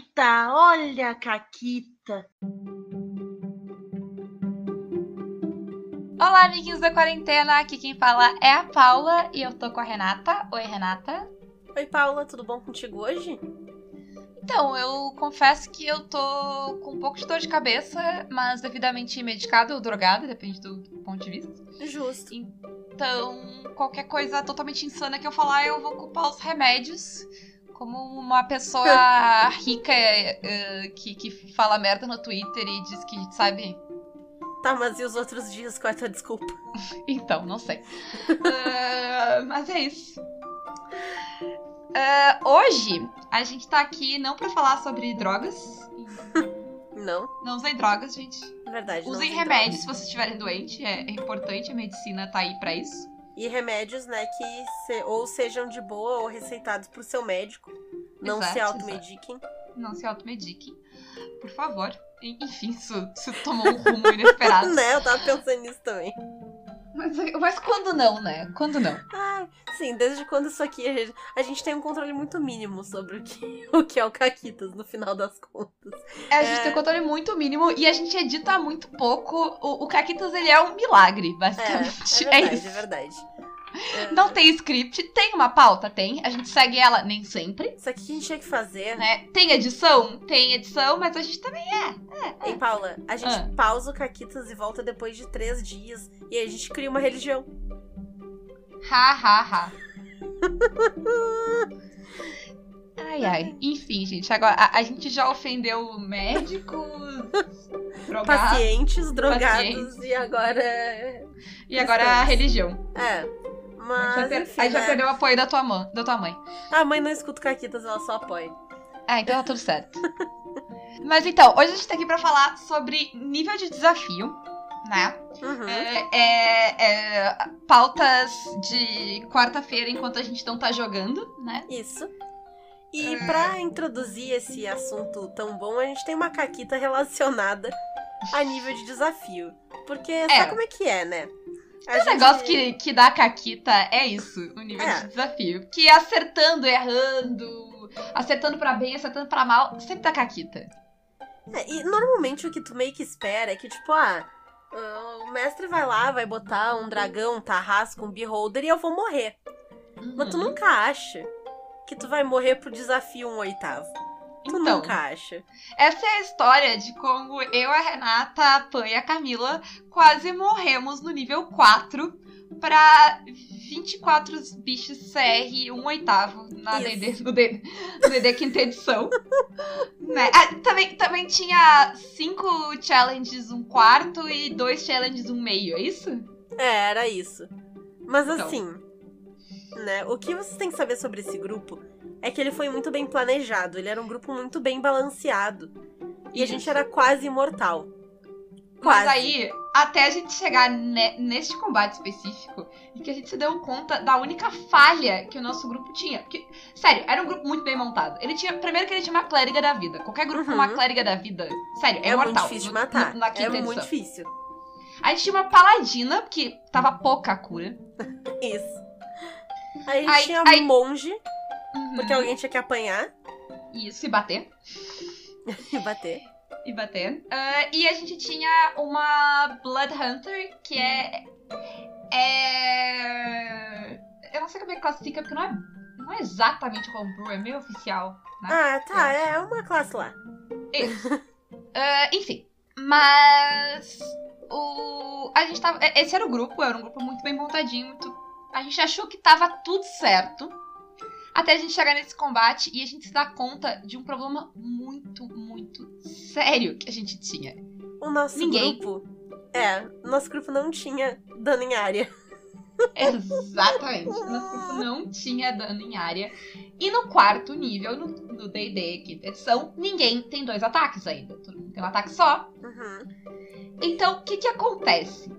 Caquita, olha a Caquita. Olá, amiguinhos da quarentena. Aqui quem fala é a Paula e eu tô com a Renata. Oi, Renata. Oi, Paula, tudo bom contigo hoje? Então, eu confesso que eu tô com um pouco de dor de cabeça, mas devidamente medicada ou drogada, depende do ponto de vista. Justo. Então, qualquer coisa totalmente insana que eu falar, eu vou culpar os remédios. Como uma pessoa rica uh, que, que fala merda no Twitter e diz que, sabe, Tá, mas e os outros dias? Qual é a tua desculpa? então, não sei. uh, mas é isso. Uh, hoje, a gente tá aqui não pra falar sobre drogas. Não. Não usem drogas, gente. Verdade. Usem remédios drogas. se vocês estiverem doentes. É, é, importante, a medicina tá aí pra isso. E remédios, né, que se, ou sejam de boa ou receitados por seu médico. Não exato, se automediquem. Não se automediquem. Por favor. Enfim, isso, isso tomou um rumo inesperado. né? Eu tava pensando nisso também. Mas, mas quando não, né? Quando não? Ah, sim, desde quando isso aqui a gente, a gente tem um controle muito mínimo sobre o que, o que é o Caquitas, no final das contas. É, a gente é... tem um controle muito mínimo e a gente edita muito pouco. O, o Caquitas, ele é um milagre, basicamente. É, é verdade, é, é verdade. Não tem script, tem uma pauta, tem. A gente segue ela nem sempre. Isso aqui que a gente tinha que fazer. Né? Tem edição? Tem edição, mas a gente também é. é, é. Ei, Paula, a gente ah. pausa o Caquitas e volta depois de três dias. E aí a gente cria uma religião. Ha, ha, ha. Ai, ai. Enfim, gente, agora a, a gente já ofendeu médicos, drogados, pacientes, drogados pacientes. e agora. E agora a religião. É. Mas. Aí já, enfim, aí já né? perdeu o apoio da tua, mãe, da tua mãe. A mãe não escuta Caquitas, ela só apoia. Ah, então tá tudo certo. Mas então, hoje a gente tá aqui pra falar sobre nível de desafio, né? Uhum. É, é, é, pautas de quarta-feira enquanto a gente não tá jogando, né? Isso. E é... pra introduzir esse assunto tão bom, a gente tem uma caquita relacionada a nível de desafio. Porque é. sabe como é que é, né? O gente... negócio que, que dá a Caquita é isso, o nível é. de desafio. Que acertando, errando, acertando para bem, acertando para mal, sempre dá Caquita. É, e normalmente o que tu meio que espera é que, tipo, ah, o mestre vai lá, vai botar um dragão, um tarrasco, um beholder e eu vou morrer. Uhum. Mas tu uhum. nunca acha que tu vai morrer pro desafio um oitavo. Tu então, nunca acha. Essa é a história de como eu, a Renata, a Pan e a Camila quase morremos no nível 4 pra 24 bichos CR 1 oitavo na DD, no, DD, quinta edição. né? ah, também, também tinha 5 challenges um quarto e 2 challenges um meio, é isso? É, era isso. Mas então. assim, né, o que vocês têm que saber sobre esse grupo é que ele foi muito bem planejado, ele era um grupo muito bem balanceado. E Isso. a gente era quase imortal. Quase. Mas aí, até a gente chegar ne neste combate específico, e que a gente se deu conta da única falha que o nosso grupo tinha. Porque, sério, era um grupo muito bem montado. Ele tinha. Primeiro que ele tinha uma clériga da vida. Qualquer grupo uhum. com uma uhum. clériga da vida, sério, é, é mortal. É muito difícil de matar. No, no, é edição. muito difícil. A gente tinha uma paladina, que tava pouca a cura. Isso. Aí a gente aí, tinha aí, monge. Uhum. Porque alguém tinha que apanhar. Isso, e bater. e bater. E bater. Uh, e a gente tinha uma Blood Hunter, que é. É. Eu não sei como é que classifica, porque não é, não é exatamente homebrew, é meio oficial. Né? Ah, tá, é uma classe lá. Isso. uh, enfim. Mas. O. A gente tava. Esse era o grupo, era um grupo muito bem montadinho, muito. A gente achou que tava tudo certo. Até a gente chegar nesse combate e a gente se dá conta de um problema muito, muito sério que a gente tinha. O nosso Ninguém... grupo. É, nosso grupo não tinha dano em área. Exatamente. Nosso grupo não tinha dano em área. E no quarto nível, no DD, quinta edição, ninguém tem dois ataques ainda. Todo mundo tem um ataque só. Uhum. Então, o que que acontece?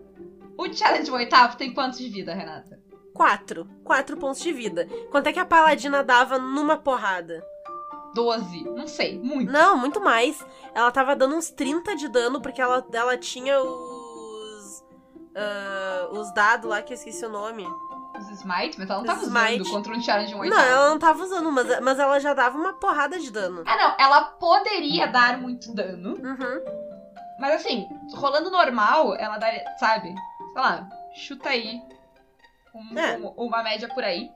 O challenge oitavo tem quantos de vida, Renata? 4. 4 pontos de vida. Quanto é que a paladina dava numa porrada? 12. Não sei, muito. Não, muito mais. Ela tava dando uns 30 de dano porque ela, ela tinha os. Uh, os dados lá que eu esqueci o nome. os Smite, mas ela não tava Os usando Smite. contra um challenge de um Não, oitavo. ela não tava usando, mas, mas ela já dava uma porrada de dano. Ah, não, ela poderia dar muito dano, Uhum. mas assim, rolando normal, ela daria, sabe? Sei lá, chuta aí um- É. um- uma média por aí.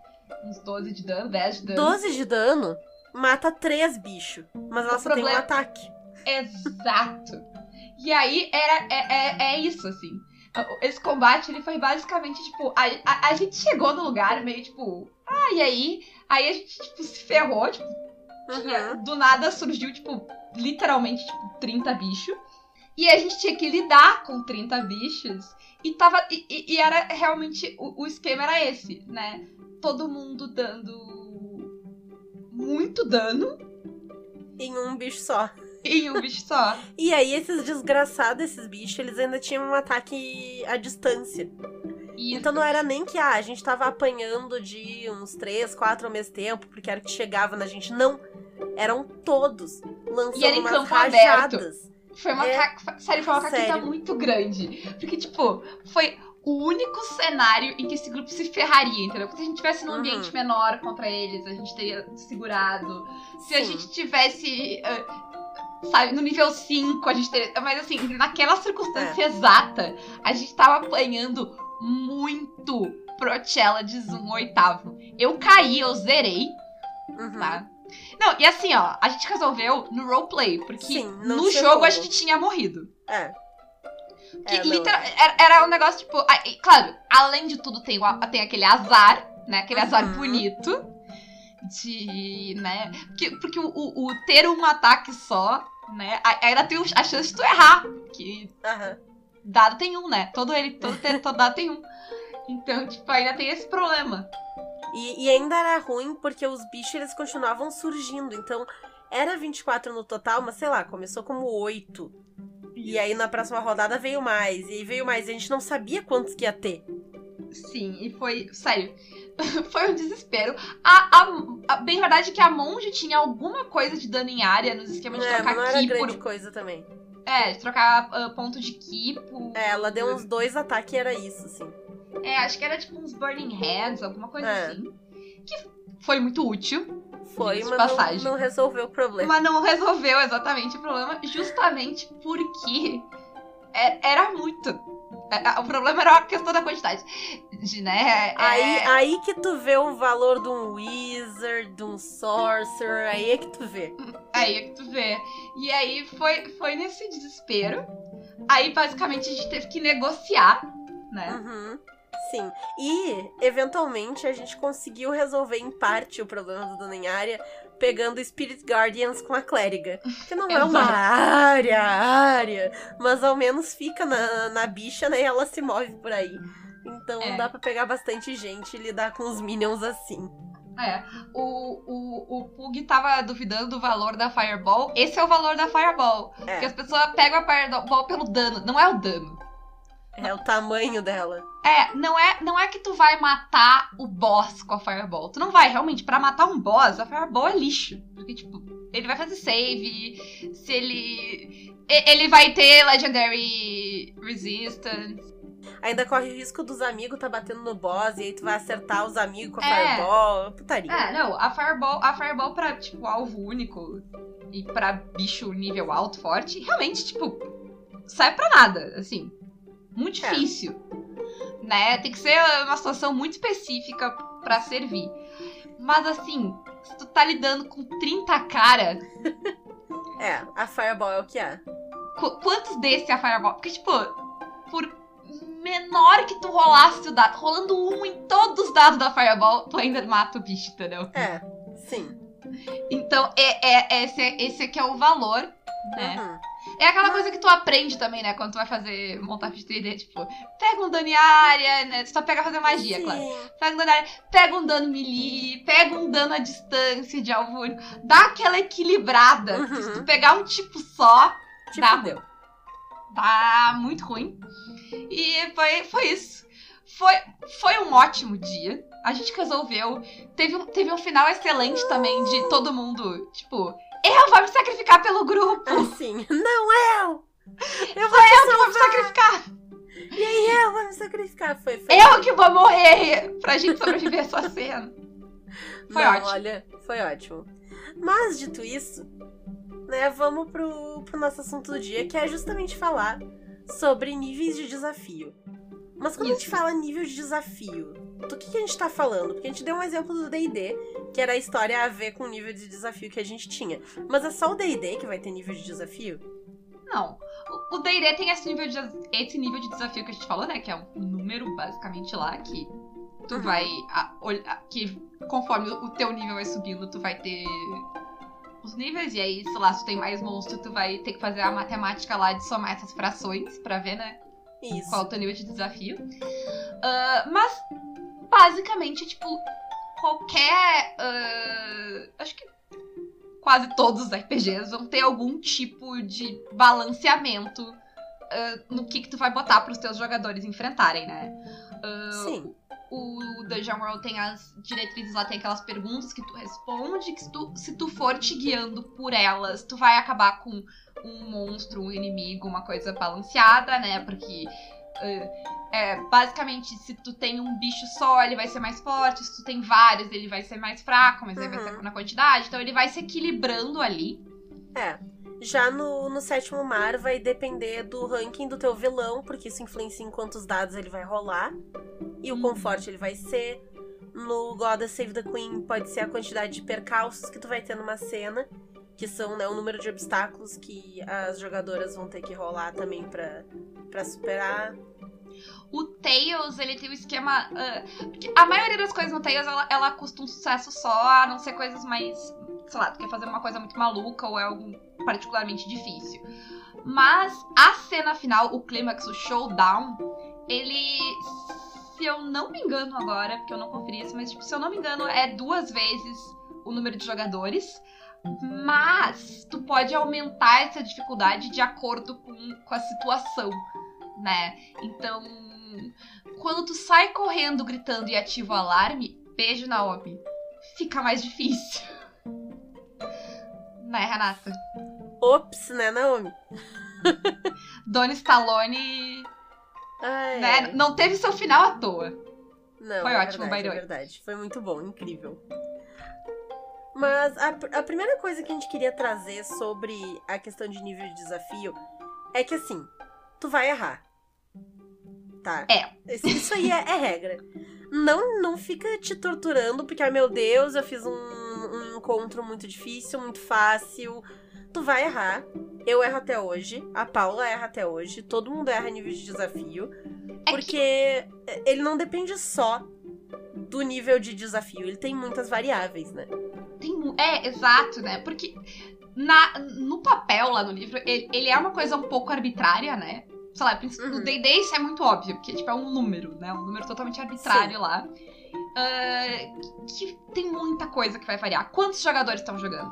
Uns 12 de dano, 10 de dano. 12 de dano mata três bichos. Mas ela O só tem um problema- ataque. Exato. E aí era, é, é, é isso, assim. Esse combate, ele foi basicamente, tipo, a, a, a gente chegou no lugar meio, tipo, ah, e aí? Aí a gente, tipo, se ferrou, tipo, tinha- Uhum. do nada surgiu, tipo, literalmente, tipo, 30 bichos. E a gente tinha que lidar com 30 bichos. E tava. E, e- era realmente. O, o esquema era esse, né? Todo mundo dando muito dano Em um bicho só. em um bicho só. E aí, esses desgraçados, esses bichos, eles ainda tinham um ataque à distância. E Então não era nem que ah, a gente tava apanhando de uns três, quatro ao mesmo tempo, porque era o que chegava na gente. Não. Eram todos lançando E era em campo rajadas. Foi uma É, ca... Sério, foi uma sério. muito grande. Porque, tipo, foi o único cenário em que esse grupo se ferraria, entendeu? Porque se a gente tivesse num Uhum. ambiente menor contra eles, a gente teria segurado. Se a Sim. gente tivesse. ah, sabe, no nível 5, a gente teria. Mas assim, naquela circunstância É. exata, a gente tava apanhando muito pro Challenges um oitavo. Eu caí, eu zerei, Uhum. tá? Não, e assim, ó, a gente resolveu no roleplay, porque Sim, no jogo como. a gente tinha morrido. É. Que É, literal- era, era um negócio, tipo, e, claro, além de tudo, tem, o tem aquele azar, né? Aquele azar Uhum. bonito. De, né? Porque, porque o, o- o ter um ataque só, né? Ainda tem a chance de tu errar. Que Aham. dado tem um, né? Todo ele, todo, todo dado tem um. Então, tipo, ainda tem esse problema. E, e ainda era ruim porque os bichos eles continuavam surgindo. Então, era 24 no total, mas sei lá, começou como 8. E aí na próxima rodada veio mais. E veio mais. E a gente não sabia quantos que ia ter. Sim, e foi. Sério. foi um desespero. A, a, a- bem verdade é que a monge tinha alguma coisa de dano em área nos esquemas de É, mas trocar não era grande por. coisa também. É, de trocar ah, ponto de ki por. É, ela deu uns dois ataques e era isso, assim. É, acho que era tipo uns Burning Hands, alguma coisa É. assim. Que foi muito útil, Foi, mas não, passagem. não resolveu o problema. mas não resolveu exatamente o problema, justamente porque é- era muito. É, é, O problema era a questão da quantidade. De, né? é- Aí, aí que tu vê o valor de um Wizard, de um Sorcerer, aí é que tu vê. Aí é que tu vê. E aí foi, foi nesse desespero. Aí basicamente a gente teve que negociar, né? Uhum. Sim. E, eventualmente, a gente conseguiu resolver em parte o problema do em área pegando Spirit Guardians com a clériga. Que não é uma área, área, mas ao menos fica na, na bicha, né? E ela se move por aí. Então É. dá pra pegar bastante gente e lidar com os minions assim. É. O, o, o Pug tava duvidando do valor da Fireball. Esse é o valor da Fireball. É. Porque as pessoas pegam a Fireball pelo dano. Não é o dano. É o tamanho dela. É, não é, não é que tu vai matar o boss com a Fireball. Tu não vai, realmente, pra matar um boss, a Fireball é lixo. Porque, tipo, ele vai fazer save, se ele. Ele vai ter Legendary Resistance. Ainda corre o risco dos amigos tá batendo no boss e aí tu vai acertar os amigos com a É. fireball. Putaria. É, não, a Fireball, a Fireball pra, tipo, alvo único e pra bicho nível alto, forte, realmente, tipo, sai pra nada, assim. Muito É. difícil. Né? Tem que ser uma situação muito específica pra servir. Mas assim, se tu tá lidando com 30 cara, É, a fireball é o que é. qu- quantos desses é a Fireball? Porque, tipo, por menor que tu rolasse o dado, rolando um em todos os dados da Fireball, tu ainda mata o bicho, entendeu? É, sim. Então, é, é, esse, é- esse aqui é o valor, né? Uhum. É aquela coisa que tu aprende também, né? Quando tu vai fazer montar ficha 3D, tipo, pega um dano em área, né? Tu só pega fazer magia, claro. Pega um dano em área, pega um dano melee, pega um dano à distância de alvo único. Dá aquela equilibrada. Uhum. Se tu pegar um tipo só, Te Dá. fudeu. tá muito ruim. E foi, foi isso. Foi, foi um ótimo dia. A gente resolveu. Teve um, teve um final excelente também de todo mundo, tipo, eu vou me sacrificar pelo grupo. Assim, não eu! Eu vou Eu vou me sacrificar. E aí eu vou me sacrificar. Foi, foi Eu que vou morrer pra gente sobreviver essa cena. Foi Não, ótimo. olha, foi ótimo. Mas, dito isso, né, vamos pro, pro nosso assunto do dia, que é justamente falar sobre níveis de desafio. Mas quando a gente Isso. fala nível de desafio, do que, que a gente tá falando? Porque a gente deu um exemplo do D&D, que era a história a ver com o nível de desafio que a gente tinha. Mas é só o D&D que vai ter nível de desafio? Não. O- D&D tem esse nível, de, esse nível de desafio que a gente falou, né? Que é um número, basicamente, lá, que tu Uhum. vai... a- olhar- que conforme o teu nível vai subindo, tu vai ter os níveis. E aí, sei lá, se tu tem mais monstro, tu vai ter que fazer a matemática lá de somar essas frações pra ver, né? Isso. qual é o teu nível de desafio. Ah, mas, basicamente, tipo, qualquer. ah, acho que quase todos os RPGs vão ter algum tipo de balanceamento ah, no que, que tu vai botar pros teus jogadores enfrentarem, né? Sim. O Dungeon World tem as diretrizes lá, tem aquelas perguntas que tu responde, que se tu, se tu for te guiando por elas, tu vai acabar com um monstro, um inimigo, uma coisa balanceada, né? Porque é, basicamente, se tu tem um bicho só, ele vai ser mais forte, se tu tem vários, ele vai ser mais fraco, mas aí vai Uhum. ser na quantidade, então ele vai se equilibrando ali. É. Já no, no sétimo mar vai depender do ranking do teu vilão, porque isso influencia em quantos dados ele vai rolar. E o Uhum. quão forte ele vai ser. No Goddess Save the Queen pode ser a quantidade de percalços que tu vai ter numa cena. Que são né, o número de obstáculos que as jogadoras vão ter que rolar também pra superar. O Tails, ele tem o esquema. ah, porque a maioria das coisas no Tails, ela, ela custa um sucesso só, a não ser coisas mais. Sei lá, tu quer fazer uma coisa muito maluca ou é algo particularmente difícil. Mas a cena final, o clímax, o showdown, ele. Se eu não me engano agora, porque eu não conferi isso, mas tipo, se eu não me engano, é duas vezes o número de jogadores. Mas tu pode aumentar essa dificuldade de acordo com, com a situação, né? Então, quando tu sai correndo, gritando e ativa o alarme, beijo Naomi, fica mais difícil. Né, Renata? Ops, né, Naomi? Dona Stallone, Ai, né, ai. não teve seu final à toa. Não, Foi é ótimo, verdade, é verdade. Foi muito bom, incrível. Mas a, a primeira coisa que a gente queria trazer sobre a questão de nível de desafio é que assim, tu vai errar. Tá? É. Isso, aí é, é regra. Não, não fica te torturando porque, ai meu Deus, eu fiz um, um encontro muito difícil, muito fácil. Tu vai errar. Eu erro até hoje. A Paula erra até hoje. Todo mundo erra nível de desafio. É Porque ele não depende só do nível de desafio. Ele tem muitas variáveis, né? Tem, é, exato, né? Porque na, no papel lá no livro, ele, ele é uma coisa um pouco arbitrária, né? Sei lá, Uhum. no D&D isso é muito óbvio, porque tipo, é um número, né? Um número totalmente arbitrário lá. Ah, que que tem muita coisa que vai variar. Quantos jogadores estão jogando?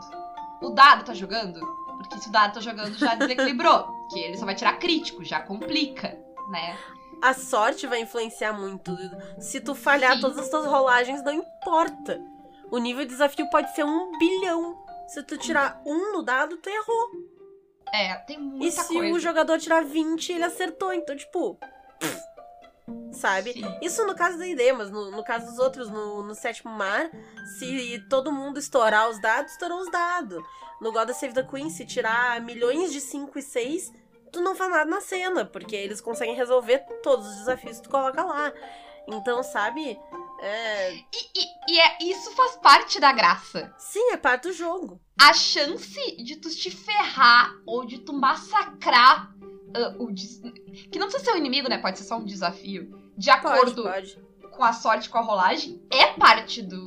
O dado tá jogando? Porque se o dado tá jogando, já desequilibrou. que ele só vai tirar crítico, já complica, né? A sorte vai influenciar muito. Se tu falhar Sim. todas as tuas rolagens, não importa. O nível de desafio pode ser um bilhão. Se tu tirar um no dado, tu errou. É, tem muita e se coisa. o jogador tirar 20, ele acertou. Então, tipo. pff, Sabe? Sim. Isso no caso da ID, mas no, no caso dos outros, no, no sétimo mar, se todo mundo estourar os dados, estourou os dados. No God of Save the Queen, se tirar milhões de 5 e 6, tu não faz nada na cena, porque eles conseguem resolver todos os desafios que tu coloca lá. Então, sabe? É... E, e- e é, isso faz parte da graça. Sim, é parte do jogo. a chance de tu te ferrar ou de tu massacrar ah, o des- que não precisa ser um inimigo, né? Pode ser só um desafio. De Pode, acordo pode. com a sorte, com a rolagem, é parte do,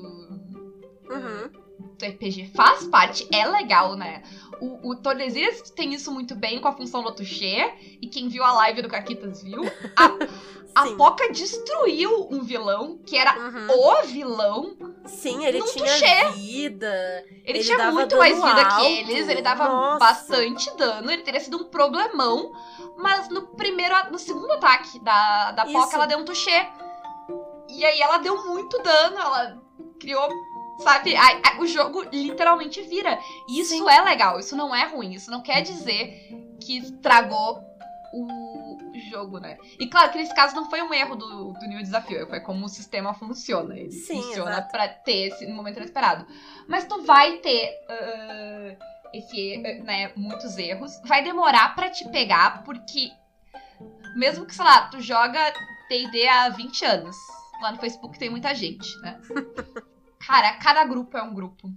Uhum. Do RPG. Faz parte, é legal, né? O, o Tordesilhas tem isso muito bem com a função do Touché. E quem viu a live do Caquitas viu. A, a. Poca destruiu um vilão que era Uhum. o vilão. Sim, ele tinha touché. vida. Ele, Ele tinha muito mais vida alto. que eles, ele dava Nossa. bastante dano, ele teria sido um problemão, mas no primeiro, no segundo ataque da, da Isso. Poca, ela deu um touché. E aí ela deu muito dano, ela criou, sabe, aí- aí o jogo literalmente vira. E isso Sim. é legal, isso não é ruim, isso não quer dizer que estragou o, jogo, né? E claro que nesse caso não foi um erro do, do nível de desafio, foi como o sistema funciona. Ele Sim, funciona pra ter esse momento inesperado. Mas tu vai ter ah, esse, né, muitos erros. Vai demorar pra te pegar, porque mesmo que, sei lá, tu joga D&D há 20 anos. Lá no Facebook tem muita gente, né? Cara, cada grupo é um grupo.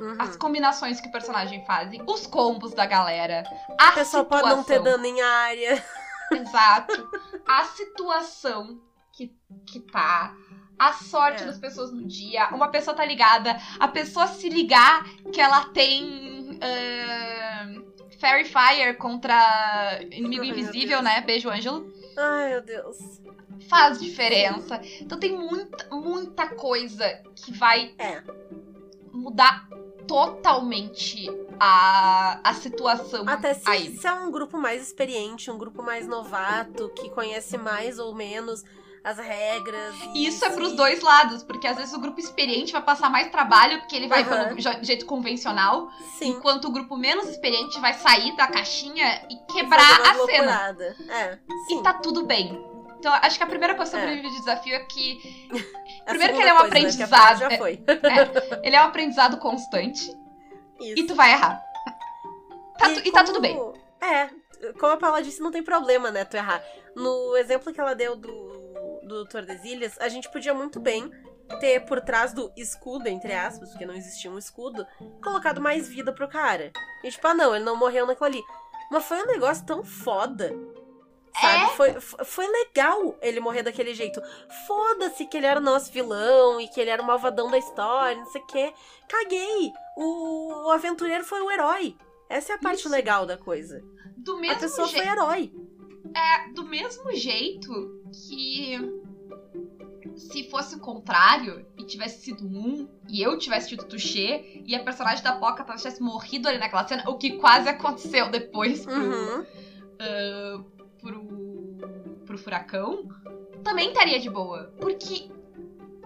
Uhum. As combinações que o personagem fazem, os combos da galera, a O pessoal pode não ter dano em área. Exato. A situação que, que tá. A sorte É. das pessoas no dia. Uma pessoa tá ligada. A pessoa se ligar que ela tem. ahn, Fairy Fire contra inimigo invisível, né? Beijo, Ângelo. Ai, meu Deus. Faz diferença. Então tem muita, muita coisa que vai É. mudar totalmente a, a situação Até se, aí. se é um grupo mais experiente, um grupo mais novato, que conhece mais ou menos as regras. E isso é se- pros dois lados, porque às vezes o grupo experiente vai passar mais trabalho, porque ele vai Aham. pelo jeito convencional, Sim. enquanto o grupo menos experiente vai sair da caixinha e quebrar a cena. É. E tá tudo bem. Então, acho que a primeira coisa sobre É. o desafio é que A primeiro que ele é um coisa, né, aprendizado, Já é- foi. ele é um aprendizado constante Isso. e tu vai errar. Tá tu- e tá tudo bem. como- É, como a Paula disse, não tem problema, né, tu errar. No exemplo que ela deu do, do Tordesilhas, a gente podia muito bem ter por trás do escudo, entre aspas, porque não existia um escudo, colocado mais vida pro cara. E tipo, ah não, ele não morreu naquilo ali. Mas foi um negócio tão foda. Sabe? É? Foi, foi legal ele morrer daquele jeito. Foda-se que ele era o nosso vilão e que ele era o malvadão da história, não sei o quê. Caguei! O, o aventureiro foi o herói. Essa é a parte Isso. legal da coisa. Do a mesmo pessoa jeito. foi herói. É, do mesmo jeito que se fosse o contrário e tivesse sido um e eu tivesse tido Touché e a personagem da Poca tivesse morrido ali naquela cena, o que quase aconteceu depois pro, Uhum. Pro, pro furacão, também estaria de boa. Porque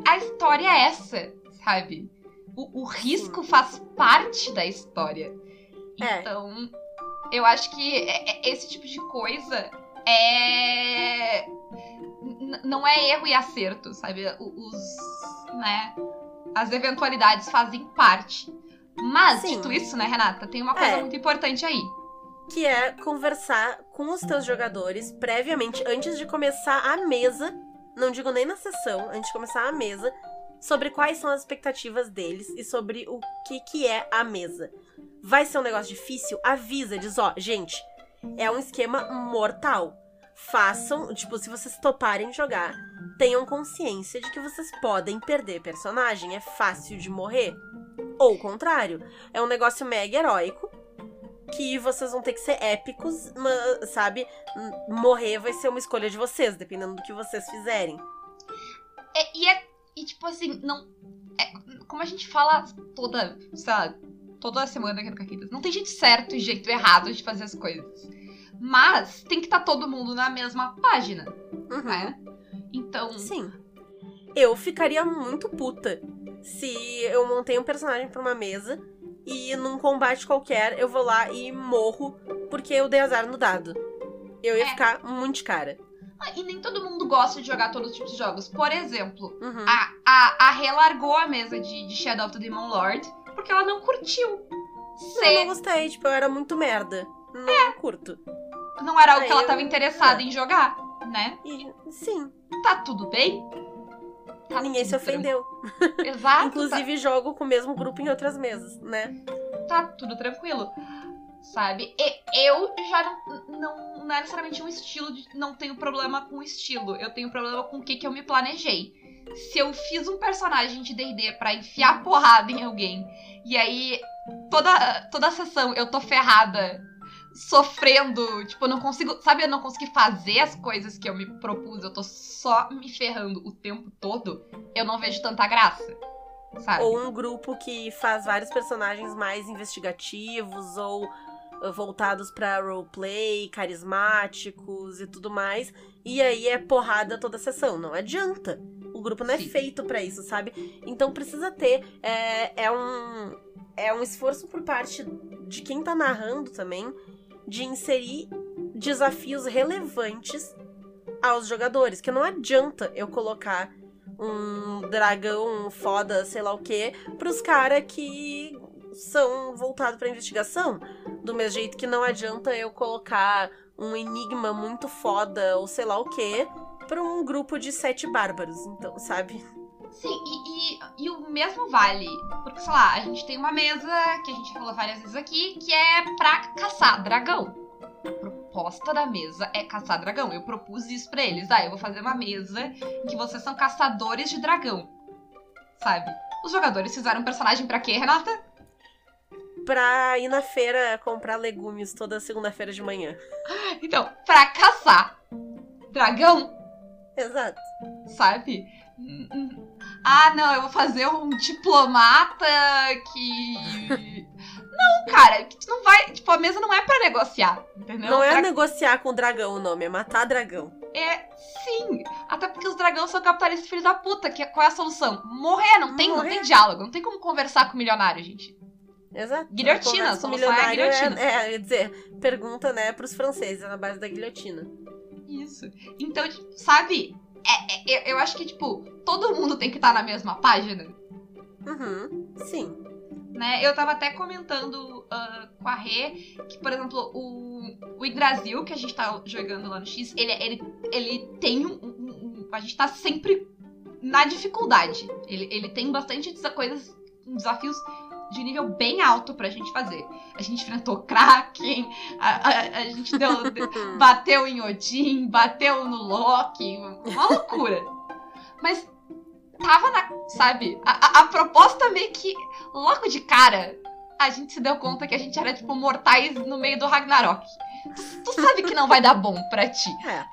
a história é essa, sabe? O, o risco faz parte da história. É. Então, eu acho que é- é- esse tipo de coisa é. Não é erro e acerto, sabe? Os. né? As eventualidades fazem parte. Mas, Sim. dito isso, né, Renata, tem uma coisa É. muito importante aí. Que é conversar com os teus jogadores previamente, antes de começar a mesa. Não digo nem na sessão, antes de começar a mesa. Sobre quais são as expectativas deles e sobre o que, que é a mesa. Vai ser um negócio difícil? Avisa, diz, ó, gente, é um esquema mortal. Façam, tipo, se vocês toparem jogar, tenham consciência de que vocês podem perder personagem. É fácil de morrer. Ou o contrário, é um negócio mega heróico que vocês vão ter que ser épicos, sabe? Morrer vai ser uma escolha de vocês, dependendo do que vocês fizerem. É, e é. E tipo assim, não. é- como a gente fala toda. Lá, toda semana aqui no Caquitas, não tem jeito certo e jeito errado de fazer as coisas. Mas tem que estar todo mundo na mesma página, Uhum. né? Então. Sim. Eu ficaria muito puta se eu montei um personagem pra uma mesa e num combate qualquer eu vou lá e morro porque eu dei azar no dado. Eu ia É. ficar muito de cara. ah, E nem todo mundo gosta de jogar todos os tipos de jogos. Por exemplo, Uhum. a, a, a Rê largou a mesa de, de Shadow of the Demon Lord porque ela não curtiu. Eu não Ser, gostei, tipo, eu era muito merda. Não curto. não era algo É, que ela eu- tava interessada em jogar, né? E sim, Tá tudo bem? Tá ninguém se ofendeu. Exato. tá- Inclusive, jogo com o mesmo grupo em outras mesas, né? tá tudo tranquilo. Sabe? E eu já não, não, não é necessariamente um estilo de. Não tenho problema com o estilo. Eu tenho problema com o que, que eu me planejei. Se eu fiz um personagem de DD pra enfiar porrada em alguém, e aí toda, toda a sessão eu tô ferrada, sofrendo, tipo, eu não consigo. Sabe, eu não consegui fazer as coisas que eu me propus, eu tô só me ferrando o tempo todo, eu não vejo tanta graça. Sabe? Ou um grupo que faz vários personagens mais investigativos ou uh, voltados pra roleplay, carismáticos e tudo mais. E aí é porrada toda a sessão. Não adianta. O grupo não é Sim. feito pra isso, sabe? Então precisa ter. É, é um. É um esforço por parte de quem tá narrando também de inserir desafios relevantes aos jogadores. Que não adianta eu colocar um dragão foda, sei lá o quê, pros caras que são voltados pra investigação. Do mesmo jeito que não adianta eu colocar um enigma muito foda ou sei lá o quê pra um grupo de sete bárbaros. Então, sabe? Sim, e, e, e, o mesmo vale. Porque, sei lá, a gente tem uma mesa que a gente falou várias vezes aqui, que é pra caçar dragão. A proposta da mesa é caçar dragão. Eu propus isso pra eles. Ah, eu vou fazer uma mesa em que vocês são caçadores de dragão. Sabe? Os jogadores fizeram um personagem pra quê, Renata? Pra ir na feira comprar legumes toda segunda-feira de manhã. Então, pra caçar dragão. Exato. Sabe? Ah, não, eu vou fazer um diplomata que. Não, cara, tu não vai. Tipo, a mesa não é para negociar, entendeu? Não é Dra... negociar com o dragão o nome, é matar dragão. É, sim. Até porque os dragões são capitalistas filhos da puta. Que, qual é a solução? Morrer, não tem, Morrer. não tem diálogo, não tem como conversar com o milionário, gente. Exato. Guilhotina, a solução é a guilhotina. É, é, dizer, pergunta, né, pros franceses, é na base da guilhotina. Isso. Então, tipo, sabe, é, é, eu acho que, tipo, todo mundo tem que estar tá na mesma página. Uhum, sim. Né? Eu tava até comentando uh, com a Rê que, por exemplo, o, o Yggdrasil, que a gente tá jogando lá no X, ele, ele, ele tem um, um, um A gente tá sempre na dificuldade. Ele, ele tem bastante coisas, desafios de nível bem alto pra gente fazer. A gente enfrentou Kraken, a, a, a gente deu, bateu em Odin, bateu no Loki, uma loucura. Mas tava na. Sabe? A, a, proposta meio que logo de cara. A gente se deu conta que a gente era, tipo, mortais no meio do Ragnarok. Tu, tu sabe que não vai dar bom pra ti. É.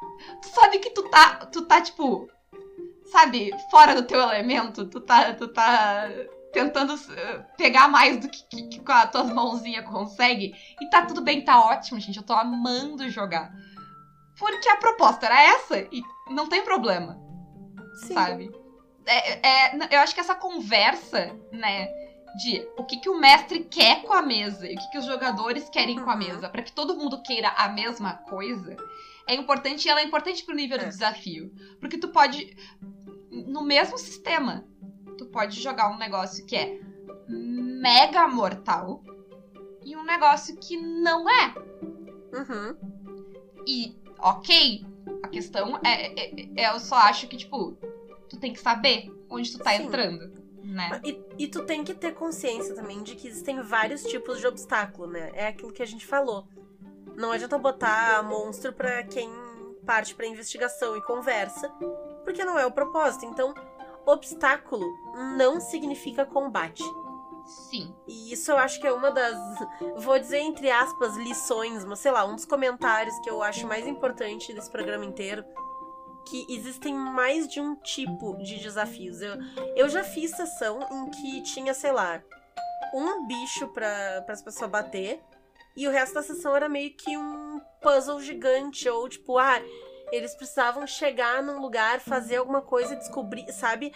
Tu sabe que tu tá, tu tá, tipo, sabe, fora do teu elemento. Tu tá, tu tá tentando uh, pegar mais do que, que, que, com as tuas mãozinhas consegue. E tá tudo bem, tá ótimo, gente. Eu tô amando jogar. Porque a proposta era essa e não tem problema. Sim. Sabe? É, é, eu acho que essa conversa, né, de o que, que o mestre quer com a mesa e o que, que os jogadores querem uhum. com a uhum. mesa, para que todo mundo queira a mesma coisa, é importante e ela é importante pro nível é. do desafio. Porque tu pode, no mesmo sistema, tu pode jogar um negócio que é mega mortal e um negócio que não é. Uhum. E, ok, a questão é, é, é, Eu só acho que, tipo, tu tem que saber onde tu tá Sim. entrando. Né? E, e tu tem que ter consciência também de que existem vários tipos de obstáculo, né? É aquilo que a gente falou. Não adianta botar monstro pra quem parte pra investigação e conversa, porque não é o propósito. Então, obstáculo não significa combate. Sim. E isso eu acho que é uma das, vou dizer entre aspas, lições, mas sei lá, um dos comentários que eu acho mais importante desse programa inteiro. Que existem mais de um tipo de desafios. Eu, eu já fiz sessão em que tinha, sei lá, um bicho para as pessoas bater, e o resto da sessão era meio que um puzzle gigante, ou tipo, ah, eles precisavam chegar num lugar, fazer alguma coisa, descobrir, sabe?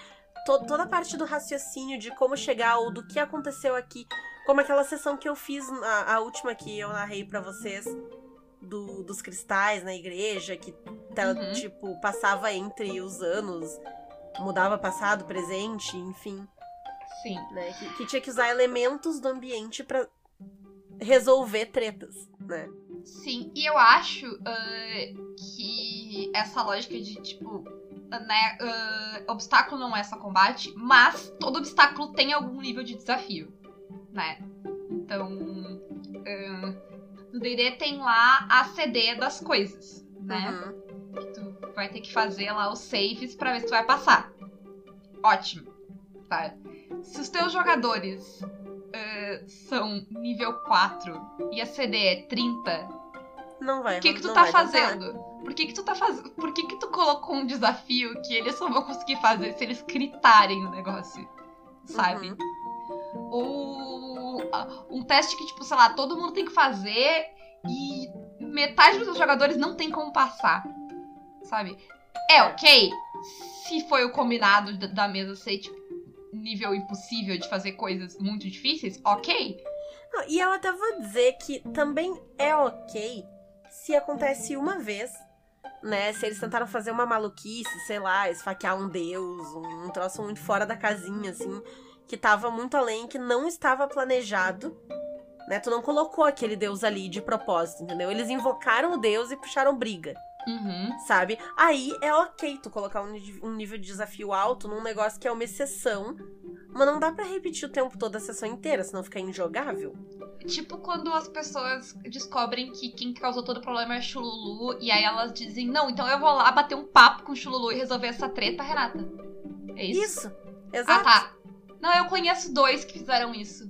To toda a parte do raciocínio de como chegar ou do que aconteceu aqui. Como aquela sessão que eu fiz, a, a última que eu narrei para vocês, do, dos cristais na igreja, que tá, uhum. tipo, passava entre os anos, mudava passado, presente, enfim. Sim. Né? Que, que tinha que usar elementos do ambiente para resolver tretas, né? Sim, e eu acho uh, que essa lógica de, tipo, né, uh, obstáculo não é só combate, mas todo obstáculo tem algum nível de desafio, né? Então, uh, no D&D tem lá a CD das coisas, né? Uhum. Tu vai ter que fazer lá os saves para ver se tu vai passar. Ótimo, tá? Se os teus jogadores uh, são nível 4 e a CD é 30, não vai. O que que tu tá fazendo? Por que que tu tá fazendo? Por que que tu colocou um desafio que eles só vão conseguir fazer se eles gritarem no negócio? Sabe? Uhum. Ou um teste que, tipo, sei lá, todo mundo tem que fazer e metade dos jogadores não tem como passar. Sabe? É ok se foi o combinado da mesa ser, tipo, nível impossível de fazer coisas muito difíceis, ok. E eu até vou dizer que também é ok se acontece uma vez, né? Se eles tentaram fazer uma maluquice, sei lá, esfaquear um deus, um, um troço muito fora da casinha, assim, que tava muito além, que não estava planejado. Né? Tu não colocou aquele deus ali de propósito, entendeu? Eles invocaram o deus e puxaram briga. Uhum. Sabe? Aí é ok tu colocar um, um nível de desafio alto num negócio que é uma exceção. Mas não dá para repetir o tempo todo a sessão inteira, senão fica injogável. Tipo quando as pessoas descobrem que quem causou todo o problema é Chululu, e aí elas dizem, não, então eu vou lá bater um papo com o Chululu e resolver essa treta, Renata. É isso? Isso, Ah, exato. tá. Não, eu conheço dois que fizeram isso.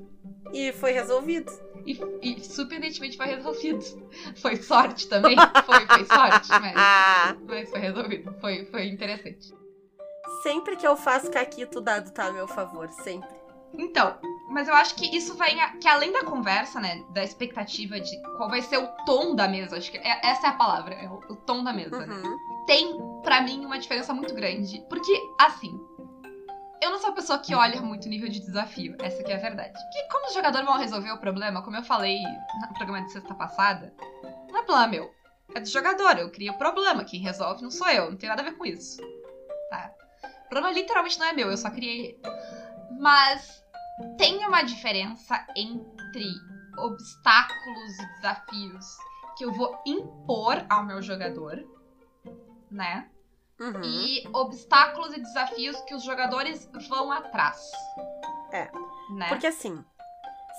E foi resolvido. E, e surpreendentemente foi resolvido. Foi sorte também? Foi, foi sorte, mas, mas foi resolvido. Foi, foi interessante. sempre que eu faço caquito, o dado tá a meu favor, sempre. Então, mas eu acho que isso vai. Que além da conversa, né? Da expectativa de qual vai ser o tom da mesa, acho que é- essa é a palavra, é o, o tom da mesa, né? Uhum. Tem, pra mim, uma diferença muito grande. Porque, assim. Eu não sou a pessoa que olha muito nível de desafio, essa que é a verdade. Que como os jogadores vão resolver o problema, como eu falei no programa de sexta passada, não é problema meu. É do jogador, eu crio o problema. Quem resolve não sou eu, não tem nada a ver com isso. Tá? O problema literalmente não é meu, eu só criei ele. Mas tem uma diferença entre obstáculos e desafios que eu vou impor ao meu jogador, né? Uhum. E obstáculos e desafios que os jogadores vão atrás. É. Né? Porque assim,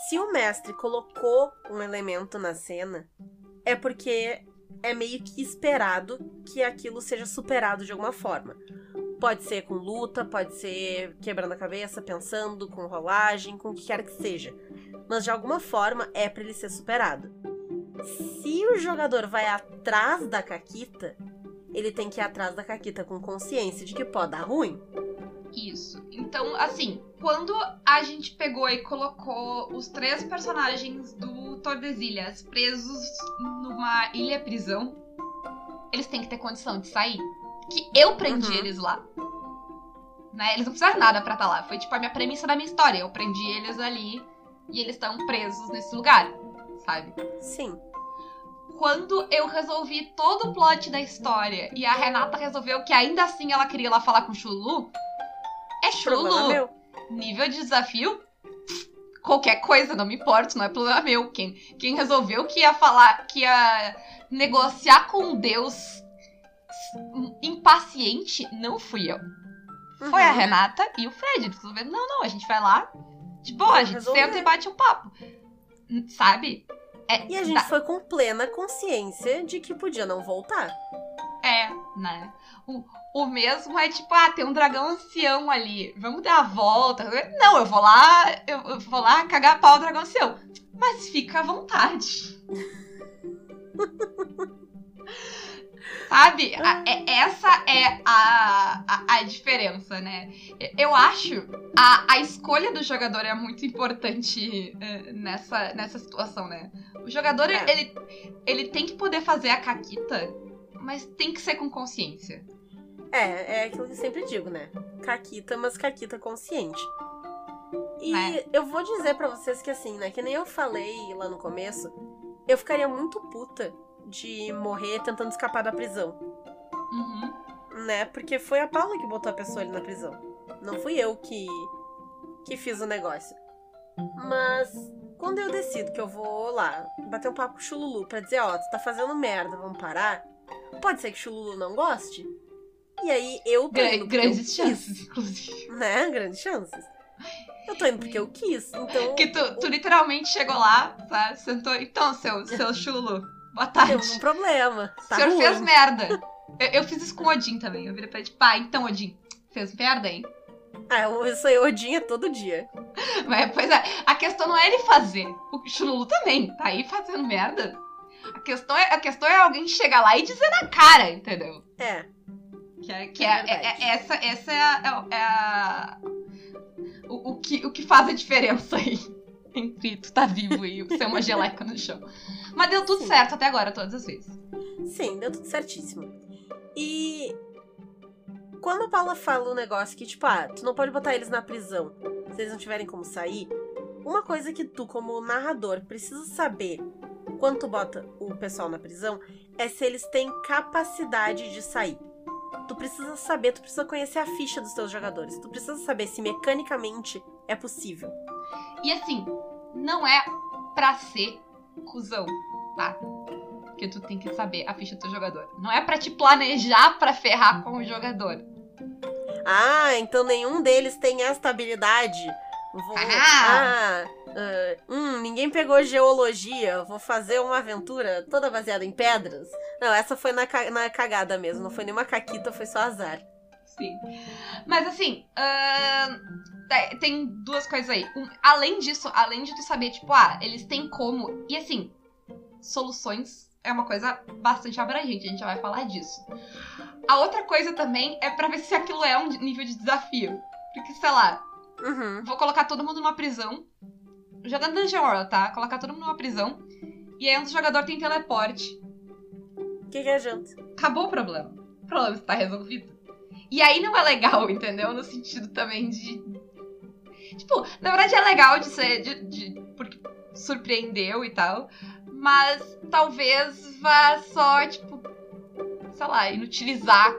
se o mestre colocou um elemento na cena, é porque é meio que esperado que aquilo seja superado de alguma forma. Pode ser com luta, pode ser quebrando a cabeça, pensando, com rolagem, com o que quer que seja. Mas de alguma forma é pra ele ser superado. Se o jogador vai atrás da Caquita, ele tem que ir atrás da Caquita com consciência de que pode dar ruim. Isso. Então, assim, quando a gente pegou e colocou os três personagens do Tordesilhas presos numa ilha-prisão, eles têm que ter condição de sair. Que eu prendi Uhum. eles lá. Né? Eles não fizeram nada pra estar lá. Foi tipo a minha premissa da minha história. Eu prendi eles ali e eles estão presos nesse lugar, sabe? Sim. Quando eu resolvi todo o plot da história e a Renata resolveu que ainda assim ela queria ir lá falar com o Chulu, é Chulu. meu. Nível de desafio, qualquer coisa, não me importa, não é problema meu. Quem, quem resolveu que ia falar, que ia negociar com Deus impaciente, não fui eu. Foi a Uhum. Renata e o Fred. Não, não, a gente vai lá. Boa, a gente resolver. senta e bate um papo. Sabe? É, E a gente foi com plena consciência de que podia não voltar. É, né? O, o mesmo é tipo, ah, tem um dragão ancião ali. Vamos dar a volta. Não, eu vou lá, eu, eu vou lá cagar pau o dragão ancião. Mas fica à vontade. Sabe? A- é- essa é a, a, a diferença, né? Eu acho a, a escolha do jogador é muito importante eh, nessa, nessa situação, né? O jogador, É. ele, ele tem que poder fazer a caquita, mas tem que ser com consciência. É, é aquilo que eu sempre digo, né? Caquita, mas caquita consciente. E Né? eu vou dizer pra vocês que assim, né? Que nem eu falei lá no começo, eu ficaria muito puta de morrer tentando escapar da prisão, Uhum. né? Porque foi a Paula que botou a pessoa ali na prisão. Não fui eu que que fiz o negócio. Mas quando eu decido que eu vou lá bater um papo com o Chululu pra dizer, ó, tu tá fazendo merda, vamos parar. Pode ser que o Chululu não goste. E aí eu tô indo grandes chances, inclusive. né? Grandes chances. Eu tô indo porque eu quis, então Que tu, tu literalmente chegou lá, tá? Sentou. Então, seu, seu chululu, boa tarde. temos um problema. O Tá senhor ruim. fez merda. Eu, eu fiz isso com o Odin também. Eu virei pra ele, pá, então, Odin, fez merda, hein? Ah, isso aí Odin é todo dia. Mas, pois é, a questão não é ele fazer. O Chululu também tá aí fazendo merda. A questão, é, a questão é alguém chegar lá e dizer na cara, entendeu? É, Que é, que É é, é- é- essa, essa é a. é a- o, o que, o que faz a diferença aí entre tu tá vivo e ser uma geleca no chão. Mas deu tudo Sim. certo até agora, todas as vezes. sim, deu tudo certíssimo. E quando a Paula fala um negócio que, tipo, ah, tu não pode botar eles na prisão se eles não tiverem como sair, uma coisa que tu, como narrador, precisa saber quando tu bota o pessoal na prisão, é se eles têm capacidade de sair. Tu precisa saber, tu precisa conhecer a ficha dos teus jogadores. Tu precisa saber se mecanicamente é possível. E assim, não é pra ser cuzão, tá? Porque tu tem que saber a ficha do teu jogador. Não é pra te planejar pra ferrar com o jogador. Ah, então nenhum deles tem esta habilidade. Vou... Ah! ah uh, hum, ninguém pegou geologia. Vou fazer uma aventura toda baseada em pedras. Não, essa foi na, ca... na cagada mesmo. Não foi nenhuma caquita, foi só azar. Sim. Mas assim, uh, tem duas coisas aí. Um, além disso, além de tu saber, tipo, ah, eles têm como. E assim, soluções é uma coisa bastante abrangente, a gente já vai falar disso. A outra coisa também é pra ver se aquilo é um nível de desafio. Porque, sei lá, Uhum. vou colocar todo mundo numa prisão. Já da Dungeon World, tá? Colocar todo mundo numa prisão. E aí um jogador tem teleporte. O que, que adianta? Acabou o problema. O problema está resolvido. E aí não é legal, entendeu? No sentido também de. Tipo, na verdade é legal de ser. De, de- porque surpreendeu e tal. Mas talvez vá só, tipo. Sei lá, inutilizar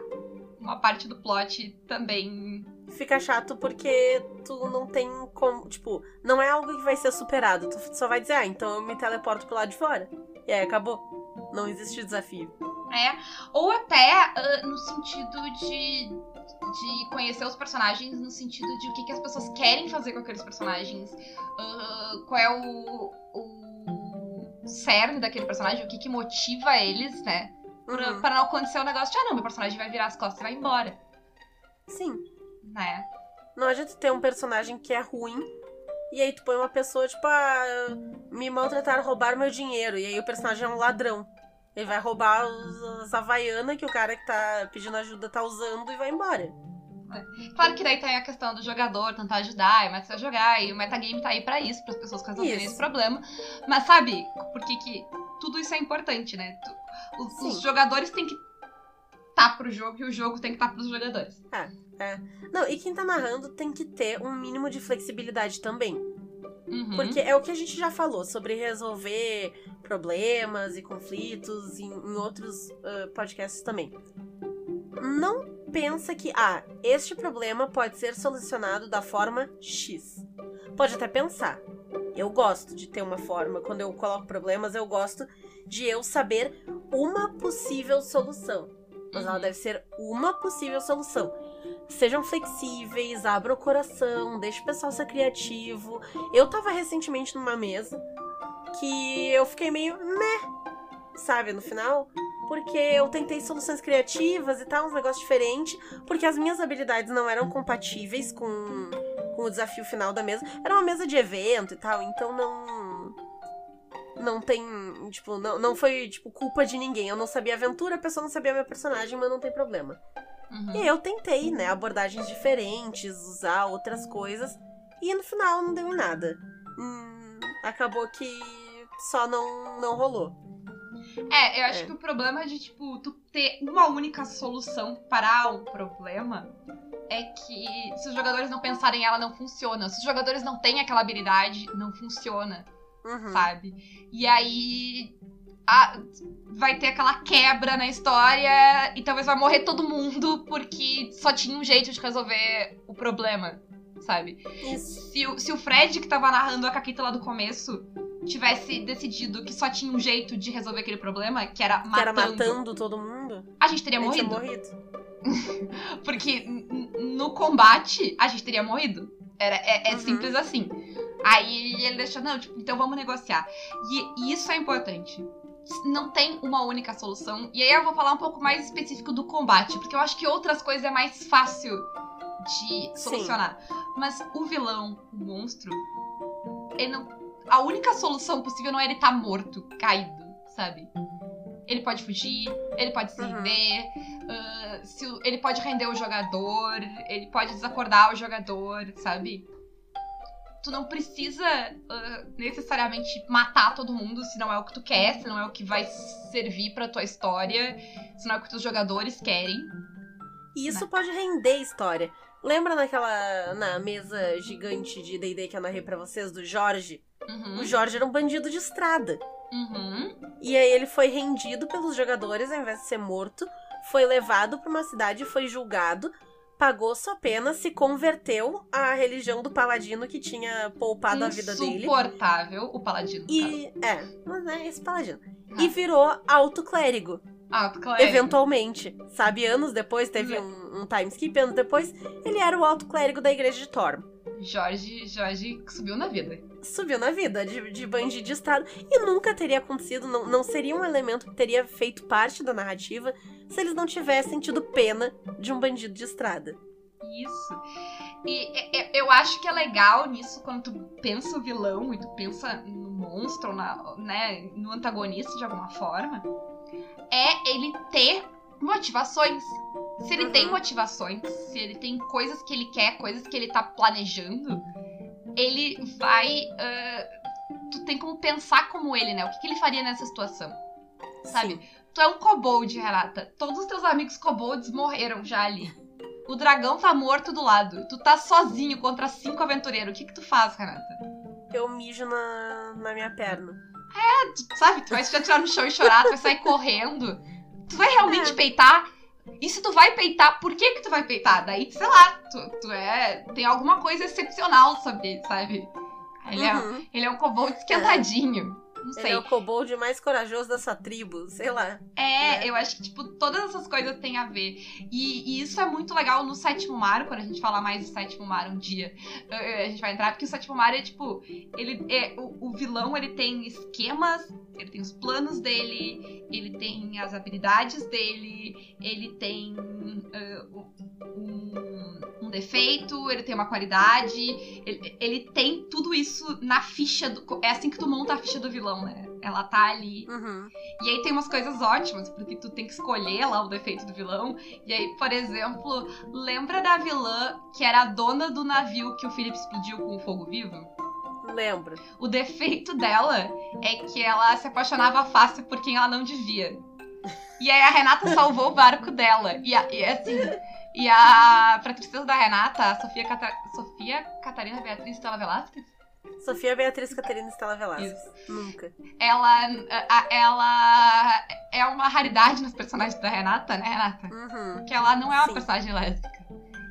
uma parte do plot também. Fica chato porque tu não tem como. Tipo, não é algo que vai ser superado. Tu só vai dizer, ah, então eu me teleporto pro lado de fora. E aí acabou. Não existe desafio. É. Ou até ah, no sentido de. De conhecer os personagens no sentido de o que, que as pessoas querem fazer com aqueles personagens. ah, qual é o, o cerne daquele personagem, o que, que motiva eles, né? Pra, Uhum. pra não acontecer o negócio de, ah, não, meu personagem vai virar as costas e vai embora. Sim. Né? Não adianta ter um personagem que é ruim. E aí tu põe uma pessoa, tipo, ah, me maltrataram, roubaram meu dinheiro. E aí o personagem é um ladrão. Ele vai roubar os, as Havaianas que o cara que tá pedindo ajuda tá usando e vai embora. Claro que daí tem a questão do jogador tentar ajudar, e mais jogar, e o metagame tá aí pra isso, para as pessoas resolverem Isso. esse problema. Mas sabe por que que tudo isso é importante, né? Tu- os, os jogadores têm que tá pro jogo e o jogo tem que estar tá pros jogadores. Não, e quem tá narrando tem que ter um mínimo de flexibilidade também. Uhum. Porque é o que a gente já falou sobre resolver problemas e conflitos em, em outros ah, podcasts também. Não pensa que, ah, este problema pode ser solucionado da forma X. Pode até pensar. Eu gosto de ter uma forma, quando eu coloco problemas, eu gosto de eu saber uma possível solução. Mas ela Uhum. deve ser uma possível solução. Sejam flexíveis, abram o coração, deixe o pessoal ser criativo. Eu tava recentemente numa mesa que eu fiquei meio meh, sabe, no final. Porque eu tentei soluções criativas e tal, uns negócios diferentes. Porque as minhas habilidades não eram compatíveis com, com o desafio final da mesa. Era uma mesa de evento e tal, então não. Não tem. Tipo, não, não foi, tipo, culpa de ninguém. Eu não sabia aventura, a pessoa não sabia meu personagem, mas não tem problema. Uhum. E eu tentei, né, abordagens diferentes, usar outras coisas, e no final não deu em nada. Hum, acabou que só não, não rolou. É, eu acho É. que o problema de, tipo, tu ter uma única solução para um problema é que se os jogadores não pensarem ela, não funciona. Se os jogadores não têm aquela habilidade, não funciona. Uhum. sabe? E aí a- vai ter aquela quebra na história e talvez vai morrer todo mundo porque só tinha um jeito de resolver o problema, sabe? Isso. Se o, se o Fred, que tava narrando a Caquita lá do começo, tivesse decidido que só tinha um jeito de resolver aquele problema, que era matando, Que era matando todo mundo. a gente teria Ele tinha morrido. morrido. Porque no combate, a gente teria morrido. Era, é é Uhum. simples assim. Aí ele deixou, não, tipo, então vamos negociar. E, e isso é importante. Não tem uma única solução. E aí eu vou falar um pouco mais específico do combate, porque eu acho que outras coisas é mais fácil de Sim. solucionar. Mas o vilão, o monstro, ele não. A única solução possível não é ele estar morto, caído, sabe? Ele pode fugir, ele pode se Uhum. render, ah, se o- ele pode render o jogador, ele pode desacordar o jogador, sabe? Tu não precisa ah, necessariamente matar todo mundo se não é o que tu quer, se não é o que vai servir pra tua história, se não é o que os jogadores querem. E isso pode render história. Lembra naquela. na mesa gigante de DD que eu narrei pra vocês, do Jorge? Uhum. O Jorge era um bandido de estrada. Uhum. E aí ele foi rendido pelos jogadores ao invés de ser morto, foi levado para uma cidade, foi julgado, pagou sua pena, se converteu à religião do paladino que tinha poupado a vida dele. Insuportável, o paladino. E é, mas é esse paladino. Ah. E virou alto clérigo, Ah, claro. eventualmente. Sabe, anos depois, teve Ve- um, um time skip, anos depois, ele era o alto clérigo da igreja de Torm. Jorge, Jorge subiu na vida. Subiu na vida de, de bandido de estrada. E nunca teria acontecido, não, não seria um elemento que teria feito parte da narrativa se eles não tivessem tido pena de um bandido de estrada. Isso. E eu acho que é legal nisso quando tu pensa o vilão e tu pensa no monstro, na, né, no antagonista de alguma forma, é ele ter motivações. Se ele tem motivações, se ele tem coisas que ele quer, coisas que ele tá planejando, ele vai. ah, tu tem como pensar como ele, né? O que, que ele faria nessa situação? Sabe? Sim. Tu é um kobold, Renata. Todos os teus amigos kobolds morreram já ali. O dragão tá morto do lado. Tu tá sozinho contra cinco aventureiros. O que que tu faz, Renata? Eu mijo na, na minha perna. Tu, sabe? Tu vai se atirar no chão e chorar, tu vai sair correndo. Tu vai realmente É. peitar? E se tu vai peitar, por que que tu vai peitar? Daí, sei lá, tu, tu é... Tem alguma coisa excepcional sobre ele, sabe? Ele, é, Uhum. ele é um kobold esquentadinho. Não Ele sei. é o kobold mais corajoso da sua tribo, sei lá. É, né? eu acho que, tipo, todas essas coisas têm a ver. E, e isso é muito legal no sétimo mar, quando a gente falar mais do sétimo mar um dia. A gente vai entrar, porque o sétimo mar é, tipo, ele é. O, o vilão ele tem esquemas, ele tem os planos dele, ele tem as habilidades dele, ele tem eh, um, um defeito, ele tem uma qualidade, ele, ele tem tudo isso na ficha do. É assim que tu monta a ficha do vilão, né? Ela tá ali. Uhum. E aí tem umas coisas ótimas, porque tu tem que escolher lá o defeito do vilão. E aí, por exemplo, lembra da vilã que era a dona do navio que o Philip explodiu com o fogo vivo? Lembro. O defeito dela é que ela se apaixonava fácil por quem ela não devia. E aí a Renata salvou o barco dela. E, e assim. E a. Pra tristeza da Renata, a Sofia, Cata- Sofia Catarina Beatriz Stella Velasquez, Sofia Beatriz Catarina Estela Velasquez. Isso. Nunca. ela, a- ela é uma raridade nos personagens da Renata, né, Renata? Uhum. Porque ela não é uma Sim. personagem lésbica.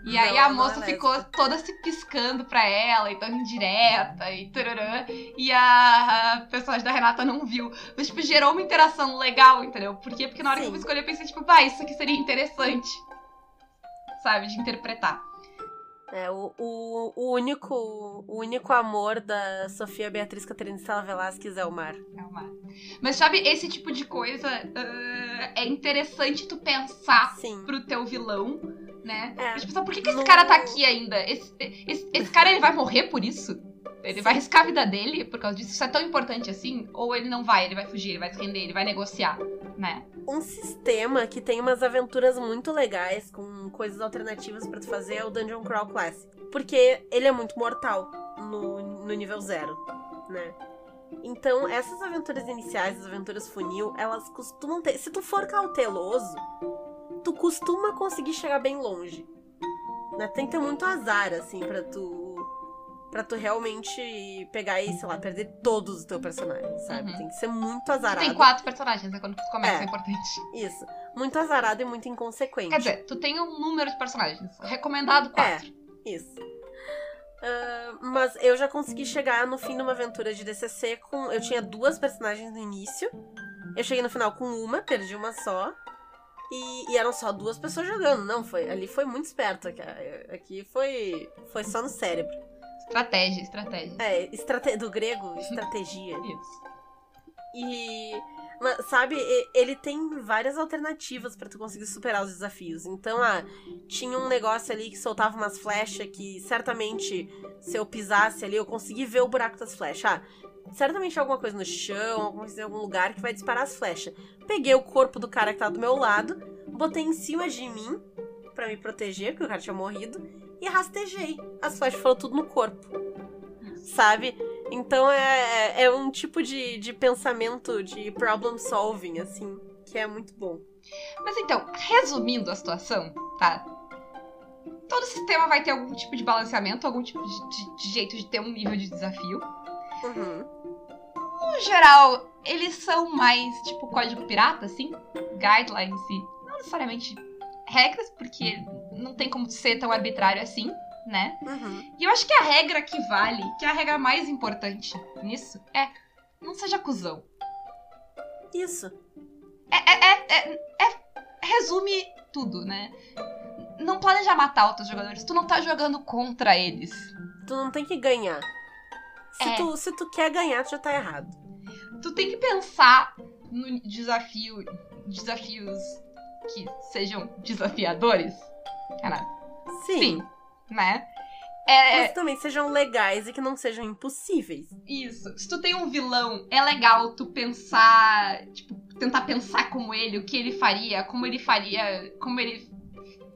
E Não, aí a não moça é ficou lésbica. toda se piscando pra ela, e dando indireta, e tururã. E a personagem da Renata não viu. Mas, tipo, gerou uma interação legal, entendeu? Por quê? Porque na hora que eu Sim. fui escolher, eu pensei, tipo, bah, isso aqui seria interessante. Sabe? De interpretar. É, o, o, o único, o único amor da Sofia Beatriz Catarina Estela Velasquez é o mar. É uma... Mas sabe, esse tipo de coisa ah, é interessante tu pensar Sim. pro teu vilão, né? É. Mas, tipo, sabe, por que, que esse No- cara tá aqui ainda? Esse, esse, esse cara, ele vai morrer por isso? Ele Sim. vai arriscar a vida dele por causa disso? Isso é tão importante assim? Ou ele não vai, ele vai fugir, ele vai se render, ele vai negociar, né? Um sistema que tem umas aventuras muito legais, com coisas alternativas pra tu fazer, é o Dungeon Crawl Classic. Porque ele é muito mortal no, no nível zero, né? Então, essas aventuras iniciais, as aventuras funil, elas costumam ter. Se tu for cauteloso, tu costuma conseguir chegar bem longe. Né? Tem que ter muito azar, assim, pra tu. Pra tu realmente pegar e, sei lá, perder todos os teus personagens, sabe? Uhum. Tem que ser muito azarado. Tem quatro personagens, né? Quando tu começa, é, É. importante. Isso. Muito azarado e muito inconsequente. Quer dizer, tu tem um número de personagens. Recomendado quatro. Isso. Ah, mas eu já consegui chegar no fim de uma aventura de DCC com. Eu tinha duas personagens no início. Eu cheguei no final com uma, perdi uma só. E, e eram só duas pessoas jogando. Não, foi ali foi muito esperto. Aqui foi, foi só no cérebro. Estratégia, estratégia. É, estrate... do grego, estratégia. Isso. E. mas, sabe, ele tem várias alternativas pra tu conseguir superar os desafios. Então, ah, tinha um negócio ali que soltava umas flechas que certamente, se eu pisasse ali, eu consegui ver o buraco das flechas. Ah, certamente alguma coisa no chão, alguma coisa em algum lugar que vai disparar as flechas. Peguei o corpo do cara que tá do meu lado, botei em cima de mim pra me proteger, porque o cara tinha morrido, e rastejei. As flechas foram tudo no corpo. Sabe? Então é, é um tipo de, de pensamento de problem solving, assim, que é muito bom. Mas então, resumindo a situação, tá? Todo sistema vai ter algum tipo de balanceamento, algum tipo de, de- de jeito de ter um nível de desafio. Uhum. No geral, eles são mais, tipo, código pirata, assim. Guidelines e não necessariamente regras, porque não tem como ser tão arbitrário assim, né? Uhum. E eu acho que a regra que vale, que é a regra mais importante nisso, é não seja cuzão. Isso. É, é, é, é- é- resume tudo, né? Não planeja matar outros jogadores. Tu não tá jogando contra eles. Tu não tem que ganhar. Se, É. tu, se tu quer ganhar, tu já tá errado. Tu tem que pensar no desafio, desafios que sejam desafiadores. Renato. Sim. Sim, né? É, Mas também sejam legais e que não sejam impossíveis. Isso. Se tu tem um vilão, é legal tu pensar, tipo, tentar pensar como ele, o que ele faria, como ele faria, como ele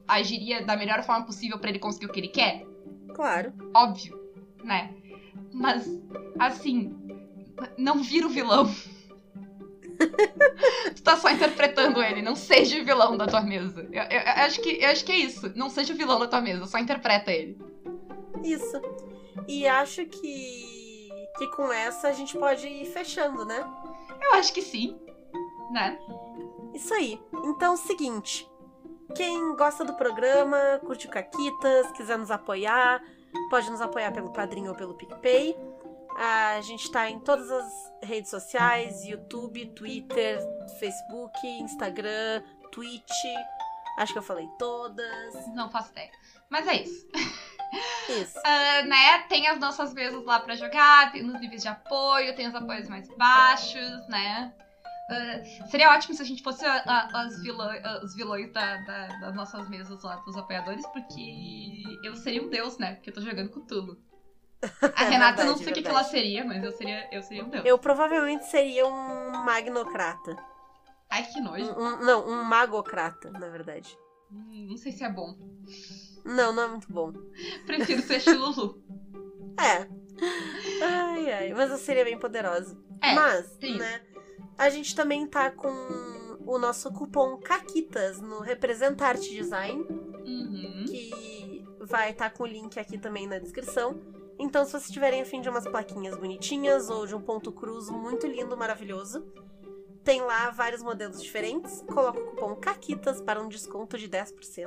agiria da melhor forma possível pra ele conseguir o que ele quer. Claro. Óbvio, né? Mas, assim, não vira o vilão. Tu tá só interpretando ele, não seja o vilão da tua mesa. Eu, eu- eu acho que, eu acho que é isso. Não seja o vilão da tua mesa, só interpreta ele. Isso. E acho que, que com essa a gente pode ir fechando, né? Eu acho que sim, né? Isso aí. Então, seguinte. Quem gosta do programa, curte o Caquitas, quiser nos apoiar, pode nos apoiar pelo Padrinho ou pelo PicPay. A gente tá em todas as redes sociais: YouTube, Twitter, Facebook, Instagram, Twitch. Acho que eu falei todas. Não faço ideia. Mas é isso. Isso. Ah, né? Tem as nossas mesas lá pra jogar, tem os níveis de apoio, tem os apoios mais baixos, né? Ah, seria ótimo se a gente fosse a- a- as vilã, os vilões da- da- das nossas mesas lá, dos apoiadores, porque eu seria um deus, né? Porque eu tô jogando com tudo. A É Renata, eu não verdade, sei o que, que verdade. ela seria, mas eu seria, eu seria um deus. Eu provavelmente seria um magnocrata. Ai, que nojo. Um- um- não, um magocrata, na verdade. Hum, Não sei se é bom. Não, não é muito bom. Prefiro ser Chilulu. É. Ai, ai. Mas eu seria bem poderosa. É, Mas, tem né? A gente também tá com o nosso cupom CAQUITAS no Representarte Design, Uhum. que vai estar com o link aqui também na descrição. Então, se vocês tiverem afim de umas plaquinhas bonitinhas ou de um ponto cruz muito lindo, maravilhoso, tem lá vários modelos diferentes. Coloca o cupom CAQUITAS para um desconto de 10%.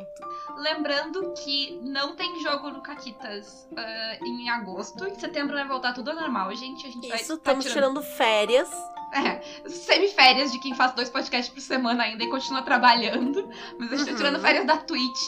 Lembrando que não tem jogo no Caquitas ah, em agosto. Em setembro vai voltar tudo ao normal, gente. A gente Isso, tá estamos tirando tirando férias. é, semiférias de quem faz dois podcasts por semana ainda e continua trabalhando. Mas a gente tá Uhum. tirando férias da Twitch,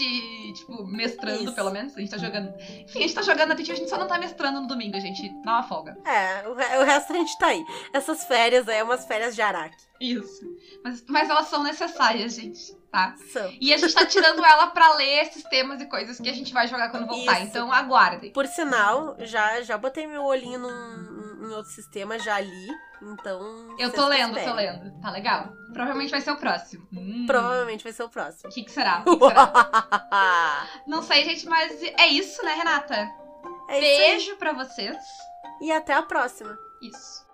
tipo, mestrando Isso. pelo menos. A gente tá jogando. Enfim, a gente tá jogando na Twitch, a gente só não tá mestrando no domingo, a gente dá uma folga. É, o, re- o resto a gente tá aí. Essas férias aí, umas férias de Araque. Isso. Mas, mas elas são necessárias, gente, tá? São. E a gente tá tirando ela pra ler esses temas e coisas que a gente vai jogar quando voltar. Isso. Então aguardem. Por sinal, já, já botei meu olhinho num, em outro sistema, já li. Então. Eu tô lendo, esperem. tô lendo. Tá legal. Provavelmente vai ser o próximo. Hum. Provavelmente vai ser o próximo. O que, que será? Que, que será? Não sei, gente, mas é isso, né, Renata? é. Beijo pra vocês. E até a próxima. Isso.